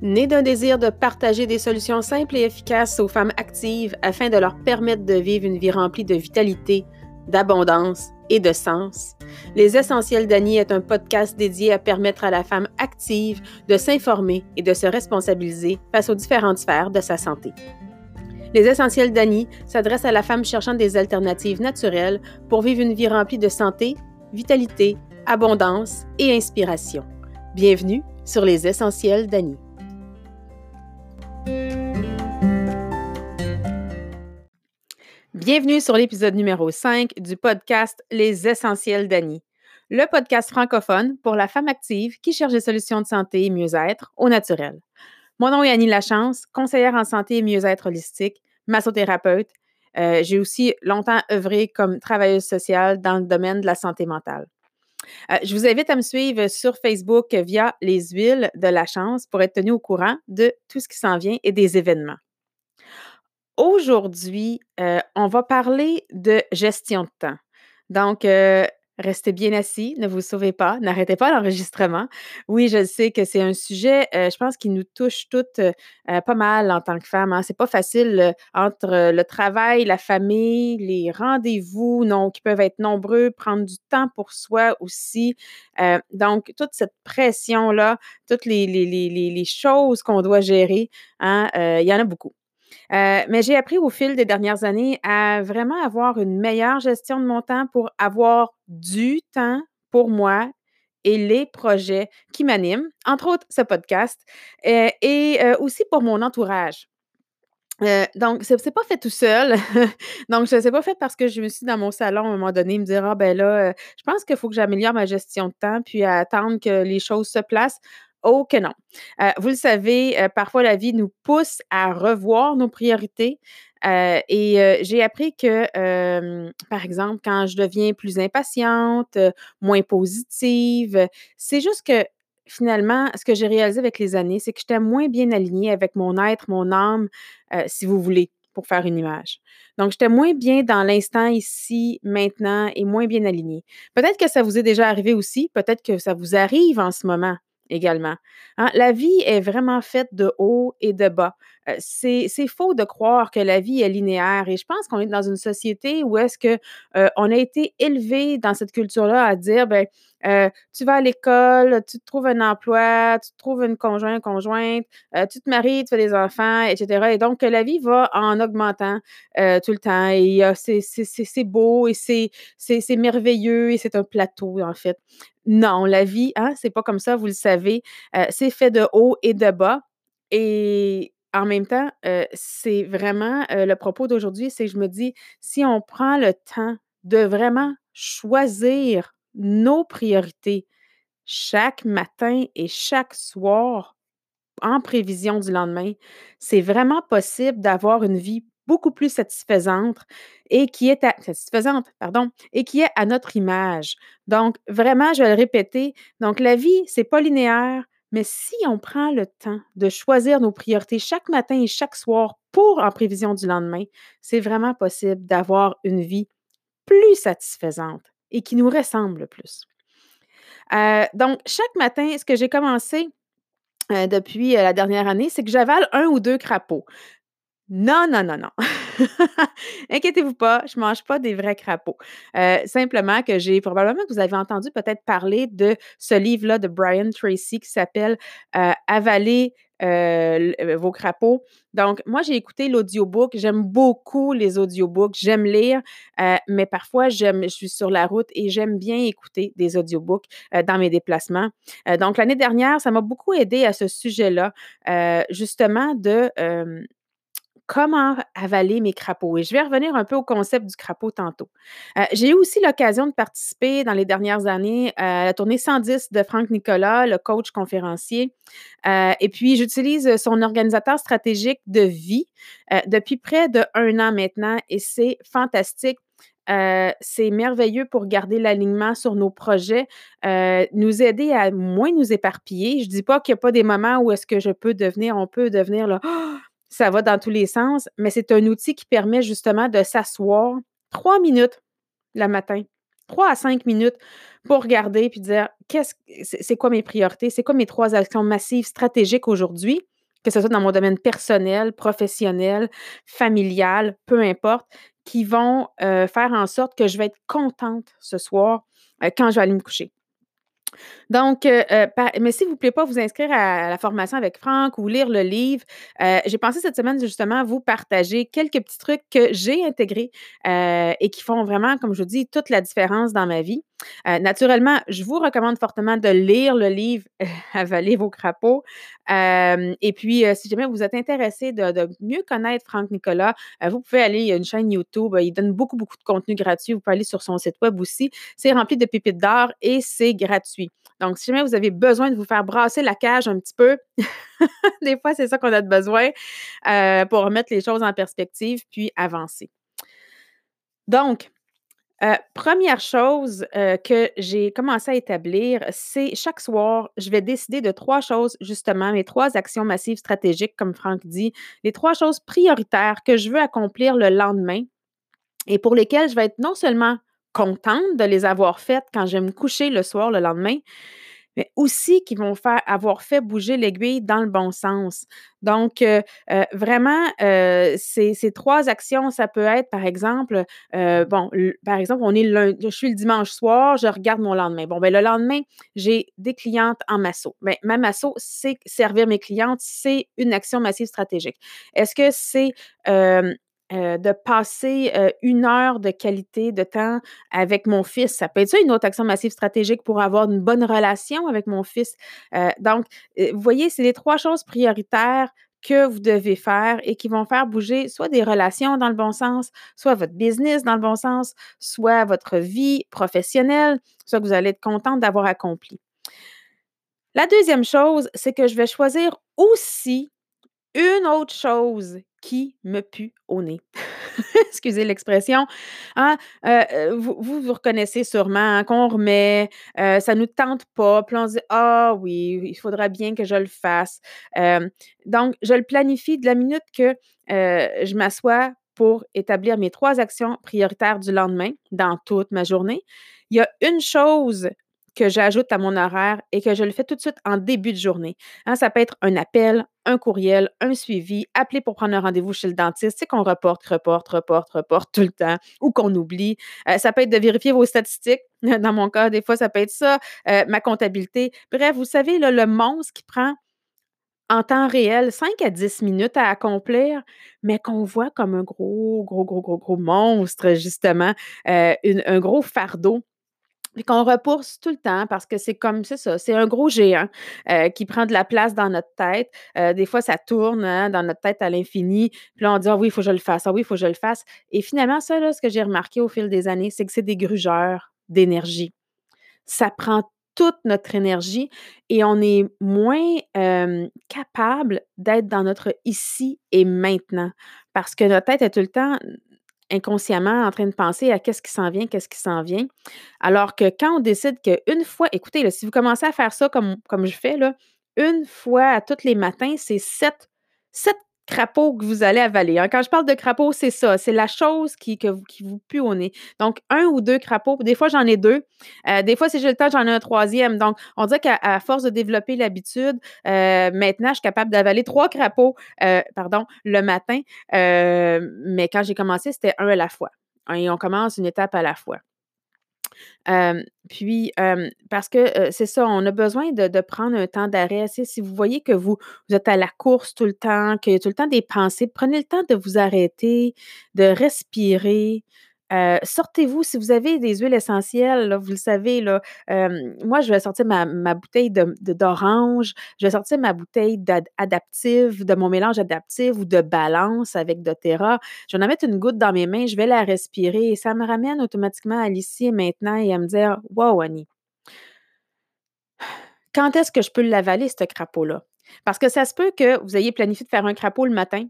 Né d'un désir de partager des solutions simples et efficaces aux femmes actives afin de leur permettre de vivre une vie remplie de vitalité, d'abondance et de sens, Les Essentiels d'Annie est un podcast dédié à permettre à la femme active de s'informer et de se responsabiliser face aux différentes sphères de sa santé. Les Essentiels d'Annie s'adressent à la femme cherchant des alternatives naturelles pour vivre une vie remplie de santé, vitalité, abondance et inspiration. Bienvenue sur Les Essentiels d'Annie. Bienvenue sur l'épisode numéro 5 du podcast Les Essentiels d'Annie, le podcast francophone pour la femme active qui cherche des solutions de santé et mieux-être au naturel. Mon nom est Annie Lachance, conseillère en santé et mieux-être holistique, massothérapeute. Euh, j'ai aussi longtemps œuvré comme travailleuse sociale dans le domaine de la santé mentale. Euh, je vous invite à me suivre sur Facebook via les huiles de la chance pour être tenu au courant de tout ce qui s'en vient et des événements. Aujourd'hui, euh, on va parler de gestion de temps. Donc, euh, restez bien assis, ne vous sauvez pas, n'arrêtez pas l'enregistrement. Oui, je sais que c'est un sujet, euh, je pense, qui nous touche toutes pas mal en tant que femmes. Hein. C'est pas facile entre le travail, la famille, les rendez-vous, qui peuvent être nombreux, prendre du temps pour soi aussi. donc, toute cette pression-là, toutes les choses qu'on doit gérer, hein, il y en a beaucoup. Euh, mais j'ai appris au fil des dernières années à vraiment avoir une meilleure gestion de mon temps pour avoir du temps pour moi et les projets qui m'animent, entre autres ce podcast, euh, et euh, aussi pour mon entourage. donc, ce n'est pas fait tout seul. donc, ce n'est pas fait parce que je me suis dans mon salon à un moment donné me dire Ah, ben là, je pense qu'il faut que j'améliore ma gestion de temps puis attendre que les choses se placent. Oh que non. Euh, vous le savez, euh, parfois la vie nous pousse à revoir nos priorités. Euh, et j'ai appris que, par exemple, quand je deviens plus impatiente, moins positive, c'est juste que finalement, ce que j'ai réalisé avec les années, c'est que j'étais moins bien alignée avec mon être, mon âme, si vous voulez, pour faire une image. Donc, j'étais moins bien dans l'instant ici, maintenant, et moins bien alignée. Peut-être que ça vous est déjà arrivé aussi, peut-être que ça vous arrive en ce moment également. Hein? La vie est vraiment faite de haut et de bas. Euh, c'est faux de croire que la vie est linéaire et je pense qu'on est dans une société où est-ce que euh, on a été élevé dans cette culture-là à dire ben euh, tu vas à l'école, tu te trouves un emploi, tu te trouves une conjointe, conjointe, tu te maries, tu fais des enfants, etc. Et donc, la vie va en augmentant tout le temps. Et c'est beau et c'est merveilleux et c'est un plateau, en fait. Non, la vie, hein, c'est pas comme ça, vous le savez. c'est fait de haut et de bas. Et en même temps, c'est vraiment le propos d'aujourd'hui, c'est je me dis, si on prend le temps de vraiment choisir nos priorités chaque matin et chaque soir en prévision du lendemain, c'est vraiment possible d'avoir une vie beaucoup plus satisfaisante et qui est à, satisfaisante, pardon, et qui est à notre image. Donc, vraiment, je vais le répéter. Donc, la vie, c'est pas linéaire, mais si on prend le temps de choisir nos priorités chaque matin et chaque soir pour en prévision du lendemain, c'est vraiment possible d'avoir une vie plus satisfaisante et qui nous ressemble plus. Euh, donc, chaque matin, ce que j'ai commencé euh, depuis euh, la dernière année, c'est que j'avale un ou deux crapauds. Non, non, non, non. Inquiétez-vous pas, je ne mange pas des vrais crapauds. simplement que j'ai probablement que vous avez entendu peut-être parler de ce livre-là de Brian Tracy qui s'appelle Avaler vos crapauds. Donc, moi, j'ai écouté l'audiobook. J'aime beaucoup les audiobooks. J'aime lire, mais parfois, je suis sur la route et j'aime bien écouter des audiobooks dans mes déplacements. donc, l'année dernière, ça m'a beaucoup aidé à ce sujet-là, justement, de comment avaler mes crapauds. Et je vais revenir un peu au concept du crapaud tantôt. Euh, j'ai eu aussi l'occasion de participer dans les dernières années à la tournée 110 de Franck Nicolas, le coach conférencier. Euh, et puis, j'utilise son organisateur stratégique de vie euh, depuis près de un an maintenant et c'est fantastique. c'est merveilleux pour garder l'alignement sur nos projets, nous aider à moins nous éparpiller. Je ne dis pas qu'il n'y a pas des moments où est-ce que je peux devenir, on peut devenir là, ça va dans tous les sens, mais c'est un outil qui permet justement de s'asseoir trois minutes le matin, trois à cinq minutes pour regarder puis dire qu'est-ce c'est quoi mes priorités, c'est quoi mes trois actions massives stratégiques aujourd'hui, que ce soit dans mon domaine personnel, professionnel, familial, peu importe, qui vont euh, faire en sorte que je vais être contente ce soir euh, quand je vais aller me coucher. Donc, euh, euh, mais s'il vous plaît pas vous inscrire à, la formation avec Franck ou lire le livre, euh, j'ai pensé cette semaine justement vous partager quelques petits trucs que j'ai intégrés et qui font vraiment, comme je vous dis, toute la différence dans ma vie. naturellement, je vous recommande fortement de lire le livre Avaler vos crapauds. et puis, si jamais vous êtes intéressé de, mieux connaître Franck Nicolas, vous pouvez aller, il y a une chaîne YouTube, il donne beaucoup, beaucoup de contenu gratuit. Vous pouvez aller sur son site web aussi. C'est rempli de pépites d'or et c'est gratuit. Donc, si jamais vous avez besoin de vous faire brasser la cage un petit peu, des fois, c'est ça qu'on a besoin euh, pour remettre les choses en perspective puis avancer. Donc, euh, première chose euh, que j'ai commencé à établir, c'est chaque soir, je vais décider de trois choses, justement, mes trois actions massives stratégiques, comme Franck dit, les trois choses prioritaires que je veux accomplir le lendemain et pour lesquelles je vais être non seulement contente de les avoir faites quand je vais me coucher le soir, le lendemain, mais aussi qui vont faire avoir fait bouger l'aiguille dans le bon sens. Donc, euh, euh, vraiment, euh, ces, trois actions, ça peut être, par exemple, bon, par exemple, on est je suis le dimanche soir, je regarde mon lendemain. Bon, ben le lendemain, j'ai des clientes en masso. Ben, ma masso, c'est servir mes clientes, c'est une action massive stratégique. Est-ce que c'est euh, de passer euh, une heure de qualité de temps avec mon fils. Ça peut être ça une autre action massive stratégique pour avoir une bonne relation avec mon fils. Euh, donc, vous voyez, c'est les trois choses prioritaires que vous devez faire et qui vont faire bouger soit des relations dans le bon sens, soit votre business dans le bon sens, soit votre vie professionnelle, soit que vous allez être contente d'avoir accompli. La deuxième chose, c'est que je vais choisir aussi une autre chose qui me pue au nez. Excusez l'expression. Hein, euh, euh, vous, vous, reconnaissez sûrement qu'on remet, euh, ça ne nous tente pas, puis on se dit Ah oui, il faudra bien que je le fasse. donc, je le planifie de la minute que je m'assois pour établir mes trois actions prioritaires du lendemain dans toute ma journée. Il y a une chose que j'ajoute à mon horaire et que je le fais tout de suite en début de journée. Hein, ça peut être un appel, un courriel, un suivi, appeler pour prendre un rendez-vous chez le dentiste, c'est qu'on reporte, reporte, reporte, reporte tout le temps ou qu'on oublie. Euh, ça peut être de vérifier vos statistiques. Dans mon cas, des fois, ça peut être ça, euh, ma comptabilité. Bref, vous savez, le monstre qui prend en temps réel 5 à 10 minutes à accomplir, mais qu'on voit comme un gros, gros, gros, gros, gros monstre, justement, euh, un gros fardeau puis qu'on repousse tout le temps parce que c'est comme, c'est ça, c'est un gros géant euh, qui prend de la place dans notre tête. Euh, des fois, ça tourne hein, dans notre tête à l'infini. Puis là, on dit, ah oui, il faut que je le fasse, ah oui, il faut que je le fasse. Et finalement, ça, là, ce que j'ai remarqué au fil des années, c'est que c'est des grugeurs d'énergie. Ça prend toute notre énergie et on est moins capable d'être dans notre ici et maintenant parce que notre tête est tout le temps inconsciemment en train de penser à qu'est-ce qui s'en vient, qu'est-ce qui s'en vient. Alors que quand on décide qu'une fois, écoutez, si vous commencez à faire ça comme, je fais, là, une fois à tous les matins, c'est sept, sept crapaud que vous allez avaler. Hein. Quand je parle de crapaud, c'est ça. C'est la chose qui, que, qui vous pue au nez. Donc, un ou deux crapauds. Des fois, j'en ai deux. Euh, des fois, si j'ai le temps, j'en ai un troisième. Donc, on dirait qu'à force de développer l'habitude, euh, maintenant, je suis capable d'avaler trois crapauds, euh, pardon, le matin. mais quand j'ai commencé, c'était un à la fois. Et on commence une étape à la fois puis, parce que c'est ça, on a besoin de, prendre un temps d'arrêt. Si vous voyez que vous, vous êtes à la course tout le temps, qu'il y a tout le temps des pensées, prenez le temps de vous arrêter, de respirer, euh, sortez-vous, si vous avez des huiles essentielles, vous le savez, moi, je vais sortir ma, bouteille d'orange, je vais sortir ma bouteille adaptive, de mon mélange adaptif ou de balance avec doTERRA. Je vais en mettre une goutte dans mes mains, je vais la respirer et ça me ramène automatiquement à l'ici et maintenant et à me dire Wow, Annie, quand est-ce que je peux l'avaler, ce crapaud-là? Parce que ça se peut que vous ayez planifié de faire un crapaud le matin,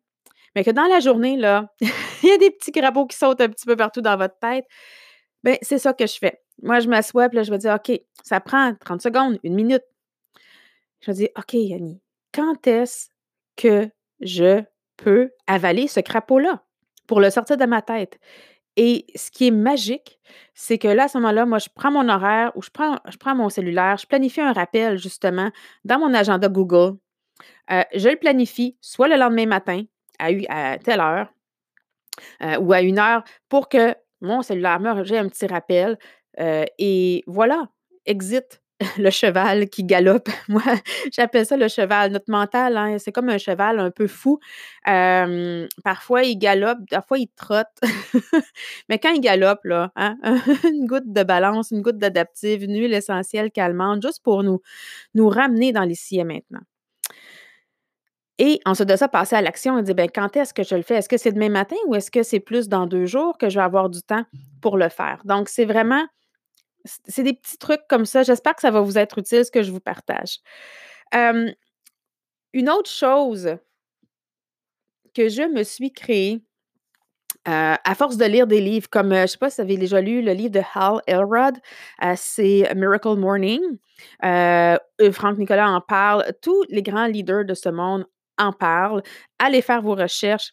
mais que dans la journée, là, il y a des petits crapauds qui sautent un petit peu partout dans votre tête. Bien, c'est ça que je fais. Moi, je m'assois, puis là, je vais dire, OK, ça prend 30 secondes, une minute. Je vais dire, OK, Yanni, quand est-ce que je peux avaler ce crapaud-là pour le sortir de ma tête? Et ce qui est magique, c'est que là, à ce moment-là, moi, je prends mon horaire ou je prends, je prends mon cellulaire, je planifie un rappel justement dans mon agenda Google. Euh, je le planifie soit le lendemain matin à, telle heure ou à une heure pour que mon cellulaire me j'ai un petit rappel. Et voilà, exit le cheval qui galope. Moi, j'appelle ça le cheval. Notre mental, hein, c'est comme un cheval un peu fou. parfois, il galope, parfois, il trotte. Mais quand il galope, là, hein, une goutte de balance, une goutte d'adaptive, une huile essentielle calmante, juste pour nous, nous ramener dans l'ici et maintenant. Et ensuite de ça, passer à l'action et dire, ben, quand est-ce que je le fais? Est-ce que c'est demain matin ou est-ce que c'est plus dans deux jours que je vais avoir du temps pour le faire? Donc, c'est vraiment c'est des petits trucs comme ça. J'espère que ça va vous être utile, ce que je vous partage. une autre chose que je me suis créée, à force de lire des livres comme, je ne sais pas si vous avez déjà lu le livre de Hal Elrod, c'est Miracle Morning. Franck Nicolas en parle. Tous les grands leaders de ce monde en parlent. Allez faire vos recherches.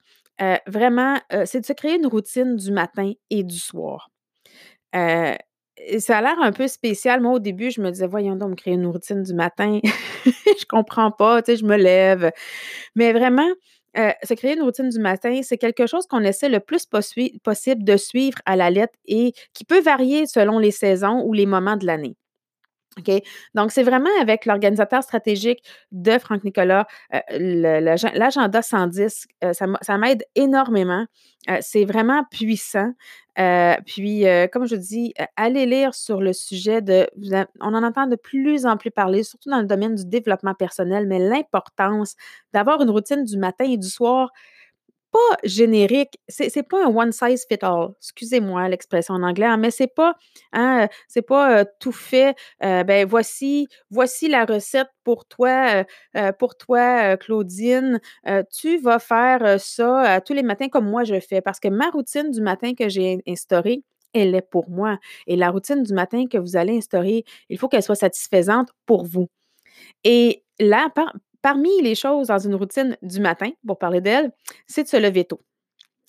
vraiment, c'est de se créer une routine du matin et du soir ça a l'air un peu spécial. Moi, au début, je me disais, voyons donc, créer une routine du matin. je comprends pas, tu sais, je me lève. Mais vraiment, euh, se créer une routine du matin, c'est quelque chose qu'on essaie le plus possible de suivre à la lettre et qui peut varier selon les saisons ou les moments de l'année. OK? Donc, c'est vraiment avec l'organisateur stratégique de Franck Nicolas, euh, l'agenda 110, euh, ça m'aide énormément. Euh, c'est vraiment puissant. puis, comme je dis, allez lire sur le sujet de. On en entend de plus en plus parler, surtout dans le domaine du développement personnel, mais l'importance d'avoir une routine du matin et du soir pas générique, c'est, pas un one size fit all. Excusez-moi l'expression en anglais, hein, mais c'est pas, hein, c'est pas tout fait. ben voici, voici la recette pour toi, pour toi, Claudine. tu vas faire ça tous les matins comme moi je fais, parce que ma routine du matin que j'ai instaurée, elle est pour moi. Et la routine du matin que vous allez instaurer, il faut qu'elle soit satisfaisante pour vous. Et là, par, Parmi les choses dans une routine du matin, pour parler d'elle, c'est de se lever tôt.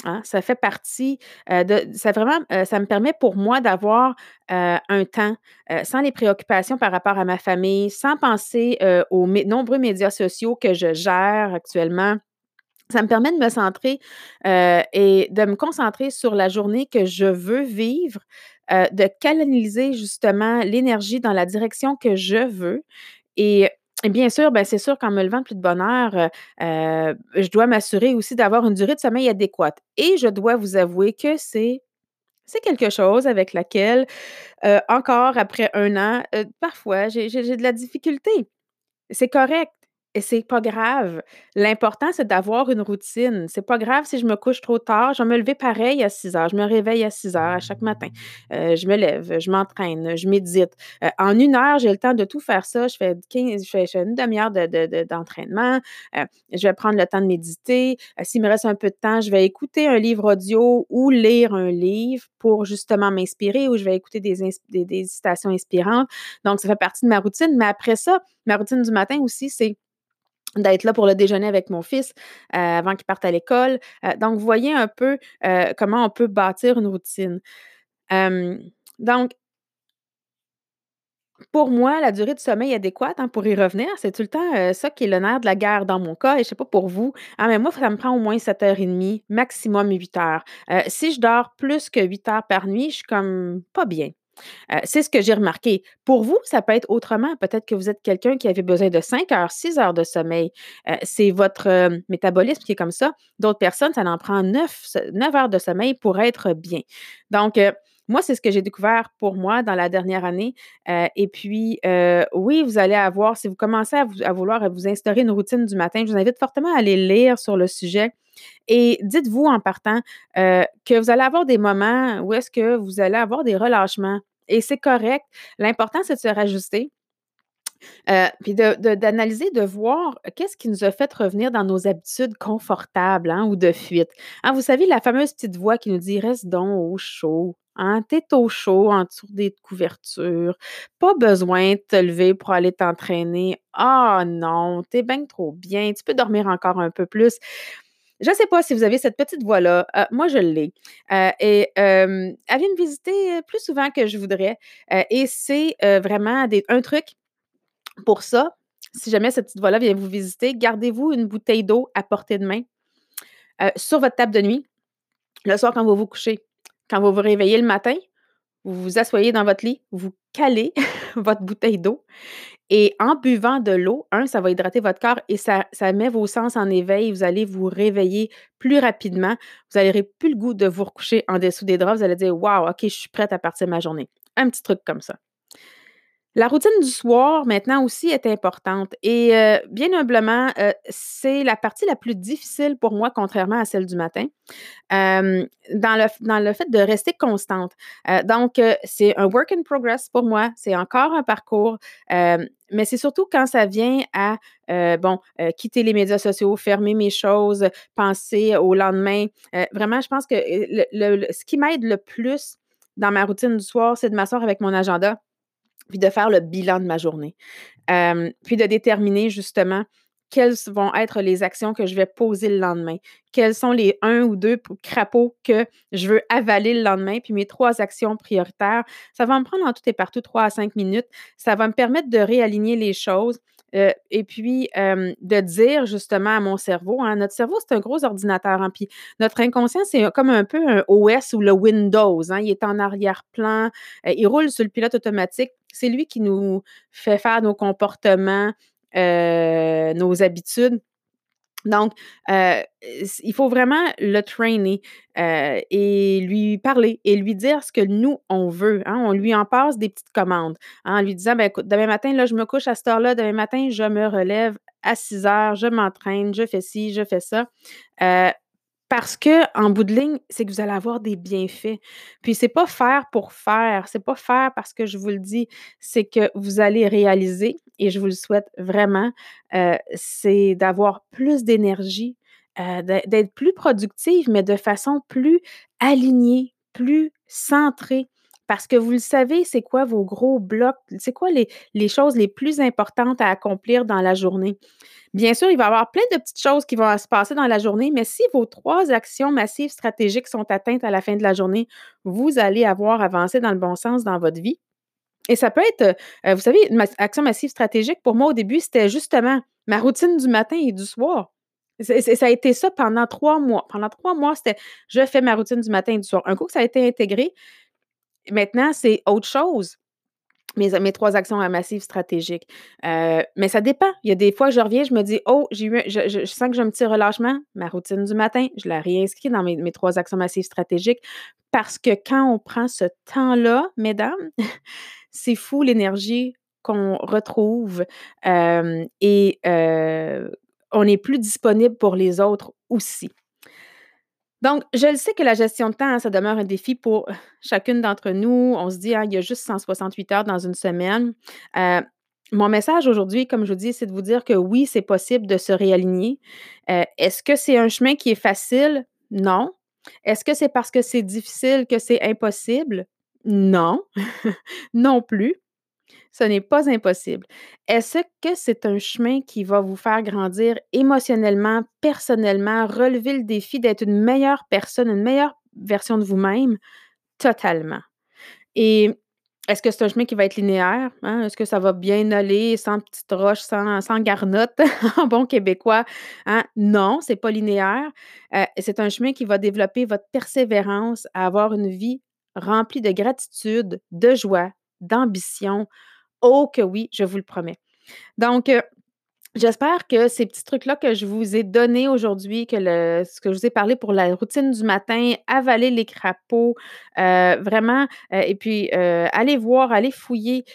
Hein. Ça fait partie euh, de. Ça vraiment, euh, ça me permet pour moi d'avoir euh, un temps sans les préoccupations par rapport à ma famille, sans penser aux nombreux médias sociaux que je gère actuellement. Ça me permet de me centrer et de me concentrer sur la journée que je veux vivre, de canaliser justement l'énergie dans la direction que je veux. Et et bien sûr, ben, c'est sûr qu'en me levant plus de bonne heure, euh, euh, je dois m'assurer aussi d'avoir une durée de sommeil adéquate. Et je dois vous avouer que c'est c'est quelque chose avec laquelle, euh, encore après un an, parfois j'ai de la difficulté. C'est correct. Et c'est pas grave. L'important, c'est d'avoir une routine. C'est pas grave si je me couche trop tard. Je vais me lever pareil à 6 heures. Je me réveille à 6 heures à chaque matin. Euh, je me lève, je m'entraîne, je médite. Euh, en une heure, j'ai le temps de tout faire ça. Je fais, 15, je fais, une demi-heure d'entraînement. De, euh, je vais prendre le temps de méditer. S'il me reste un peu de temps, je vais écouter un livre audio ou lire un livre pour justement m'inspirer ou je vais écouter des, des citations inspirantes. Donc, ça fait partie de ma routine. Mais après ça, ma routine du matin aussi, c'est d'être là pour le déjeuner avec mon fils euh, avant qu'il parte à l'école. Euh, donc, voyez un peu euh, comment on peut bâtir une routine. donc, pour moi, la durée de sommeil adéquate, hein, pour y revenir, c'est tout le temps ça qui est le nerf de la guerre dans mon cas. Et je ne sais pas pour vous, hein, mais moi, ça me prend au moins 7h30, maximum 8 heures. si je dors plus que 8 heures par nuit, je suis comme pas bien. Euh, c'est ce que j'ai remarqué. Pour vous, ça peut être autrement. Peut-être que vous êtes quelqu'un qui avait besoin de 5 heures, 6 heures de sommeil. Euh, c'est votre euh, métabolisme qui est comme ça. D'autres personnes, ça en prend 9, 9 heures de sommeil pour être bien. Donc, moi, c'est ce que j'ai découvert pour moi dans la dernière année. et puis, oui, vous allez avoir, si vous commencez à, à, vouloir vous instaurer une routine du matin, je vous invite fortement à aller lire sur le sujet. Et dites-vous en partant que vous allez avoir des moments où est-ce que vous allez avoir des relâchements. Et c'est correct. L'important, c'est de se rajuster. puis d'analyser, de, voir qu'est-ce qui nous a fait revenir dans nos habitudes confortables hein, ou de fuite. Hein, vous savez, la fameuse petite voix qui nous dit Reste donc au chaud. Hein, t'es au chaud en dessous des couvertures. Pas besoin de te lever pour aller t'entraîner. Ah non, t'es bien trop bien. Tu peux dormir encore un peu plus je ne sais pas si vous avez cette petite voix-là. Euh, moi, je l'ai. Euh, et euh, elle vient me visiter plus souvent que je voudrais. et c'est vraiment un truc pour ça. Si jamais cette petite voix-là vient vous visiter, gardez-vous une bouteille d'eau à portée de main sur votre table de nuit le soir quand vous vous couchez. Quand vous vous réveillez le matin, vous vous asseyez dans votre lit, vous calez votre bouteille d'eau et en buvant de l'eau, un, ça va hydrater votre corps et ça, ça met vos sens en éveil. Vous allez vous réveiller plus rapidement. Vous n'aurez plus le goût de vous recoucher en dessous des draps. Vous allez dire Waouh, OK, je suis prête à partir de ma journée. Un petit truc comme ça. La routine du soir, maintenant aussi, est importante et euh, bien humblement, euh, c'est la partie la plus difficile pour moi, contrairement à celle du matin, dans, le, le fait de rester constante. Euh, donc, c'est un work in progress pour moi, c'est encore un parcours, mais c'est surtout quand ça vient à, bon, quitter les médias sociaux, fermer mes choses, penser au lendemain. vraiment, je pense que ce qui m'aide le plus dans ma routine du soir, c'est de m'asseoir avec mon agenda puis de faire le bilan de ma journée. puis de déterminer justement quelles vont être les actions que je vais poser le lendemain. Quels sont les un ou deux crapauds que je veux avaler le lendemain, puis mes trois actions prioritaires. Ça va me prendre en tout et partout trois à cinq minutes. Ça va me permettre de réaligner les choses. Euh, et puis, de dire justement à mon cerveau, hein, notre cerveau, c'est un gros ordinateur. Hein, puis notre inconscient, c'est comme un peu un OS ou le Windows. Hein, il est en arrière-plan, euh, il roule sur le pilote automatique. C'est lui qui nous fait faire nos comportements, euh, nos habitudes. Donc, euh, il faut vraiment le trainer euh, et lui parler et lui dire ce que nous, on veut. Hein. On lui en passe des petites commandes hein, en lui disant, ben, écoute, demain matin, là, je me couche à cette heure-là, demain matin, je me relève à 6 heures, je m'entraîne, je fais ci, je fais ça. Parce que en bout de ligne, c'est que vous allez avoir des bienfaits. Puis c'est pas faire pour faire, c'est pas faire parce que je vous le dis, c'est que vous allez réaliser et je vous le souhaite vraiment, euh, c'est d'avoir plus d'énergie, euh, d'être plus productive, mais de façon plus alignée, plus centrée. Parce que vous le savez, c'est quoi vos gros blocs, c'est quoi les, les choses les plus importantes à accomplir dans la journée? Bien sûr, il va y avoir plein de petites choses qui vont se passer dans la journée, mais si vos trois actions massives stratégiques sont atteintes à la fin de la journée, vous allez avoir avancé dans le bon sens dans votre vie. Et ça peut être, euh, vous savez, une action massive stratégique, pour moi, au début, c'était justement ma routine du matin et du soir. ça a été ça pendant trois mois. Pendant trois mois, c'était je fais ma routine du matin et du soir. Un coup que ça a été intégré, maintenant, c'est autre chose mes, trois actions massives stratégiques. Euh, mais ça dépend. Il y a des fois, je reviens, je me dis, oh, j'ai eu, je, sens que j'ai un petit relâchement. Ma routine du matin, je la réinscris dans mes, trois actions massives stratégiques parce que quand on prend ce temps-là, mesdames, c'est fou l'énergie qu'on retrouve euh, et euh, on est plus disponible pour les autres aussi. Donc, je le sais que la gestion de temps, hein, ça demeure un défi pour chacune d'entre nous. On se dit, hein, il y a juste 168 heures dans une semaine. Euh, mon message aujourd'hui, comme je vous dis, c'est de vous dire que oui, c'est possible de se réaligner. Euh, est-ce que c'est un chemin qui est facile? Non. Est-ce que c'est parce que c'est difficile que c'est impossible? Non, non plus ce n'est pas impossible. Est-ce que c'est un chemin qui va vous faire grandir émotionnellement, personnellement, relever le défi d'être une meilleure personne, une meilleure version de vous-même? Totalement. Et est-ce que c'est un chemin qui va être linéaire? Hein? Est-ce que ça va bien aller sans petites roches, sans, sans garnottes en bon québécois? Hein? Non, c'est pas linéaire. Euh, c'est un chemin qui va développer votre persévérance à avoir une vie remplie de gratitude, de joie, d'ambition, Oh que oui, je vous le promets. Donc, euh, J'espère que ces petits trucs-là que je vous ai donnés aujourd'hui, que ce que je vous ai parlé pour la routine du matin, avaler les crapauds, euh, vraiment, euh, et puis allez voir, allez fouiller,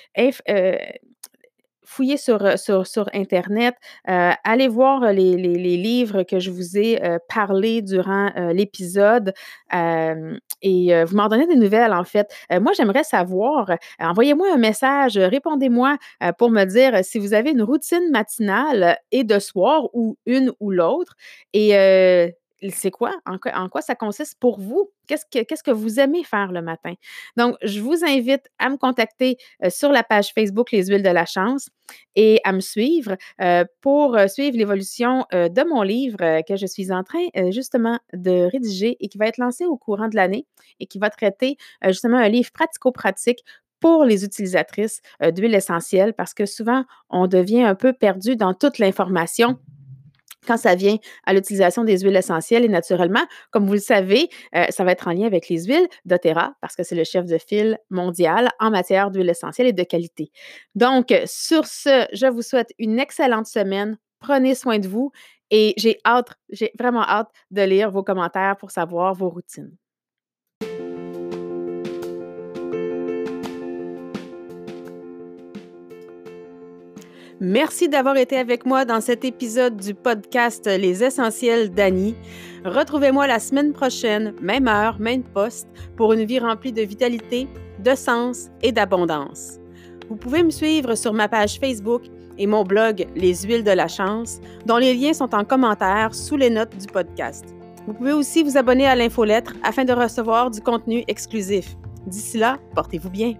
fouillez sur, euh, sur, sur Internet, euh, allez voir euh, les, les, livres que je vous ai parlé durant l'épisode et vous m'en donnez des nouvelles, en fait. moi, j'aimerais savoir, envoyez-moi un message, répondez-moi pour me dire si vous avez une routine matinale et de soir ou une ou l'autre et c'est quoi? En, quoi? ça consiste pour vous? Qu'est-ce que, vous aimez faire le matin? Donc, je vous invite à me contacter euh, sur la page Facebook Les Huiles de la Chance et à me suivre euh, pour euh, suivre l'évolution de mon livre que je suis en train justement de rédiger et qui va être lancé au courant de l'année et qui va traiter justement un livre pratico-pratique pour les utilisatrices d'huile essentielle parce que souvent, on devient un peu perdu dans toute l'information quand ça vient à l'utilisation des huiles essentielles et naturellement, comme vous le savez, euh, ça va être en lien avec les huiles d'Otera parce que c'est le chef de file mondial en matière d'huiles essentielles et de qualité. Donc, sur ce, je vous souhaite une excellente semaine. Prenez soin de vous et j'ai hâte, j'ai vraiment hâte de lire vos commentaires pour savoir vos routines. Merci d'avoir été avec moi dans cet épisode du podcast Les Essentiels d'Annie. Retrouvez-moi la semaine prochaine, même heure, même poste, pour une vie remplie de vitalité, de sens et d'abondance. Vous pouvez me suivre sur ma page Facebook et mon blog Les Huiles de la Chance, dont les liens sont en commentaire sous les notes du podcast. Vous pouvez aussi vous abonner à l'infolettre afin de recevoir du contenu exclusif. D'ici là, portez-vous bien.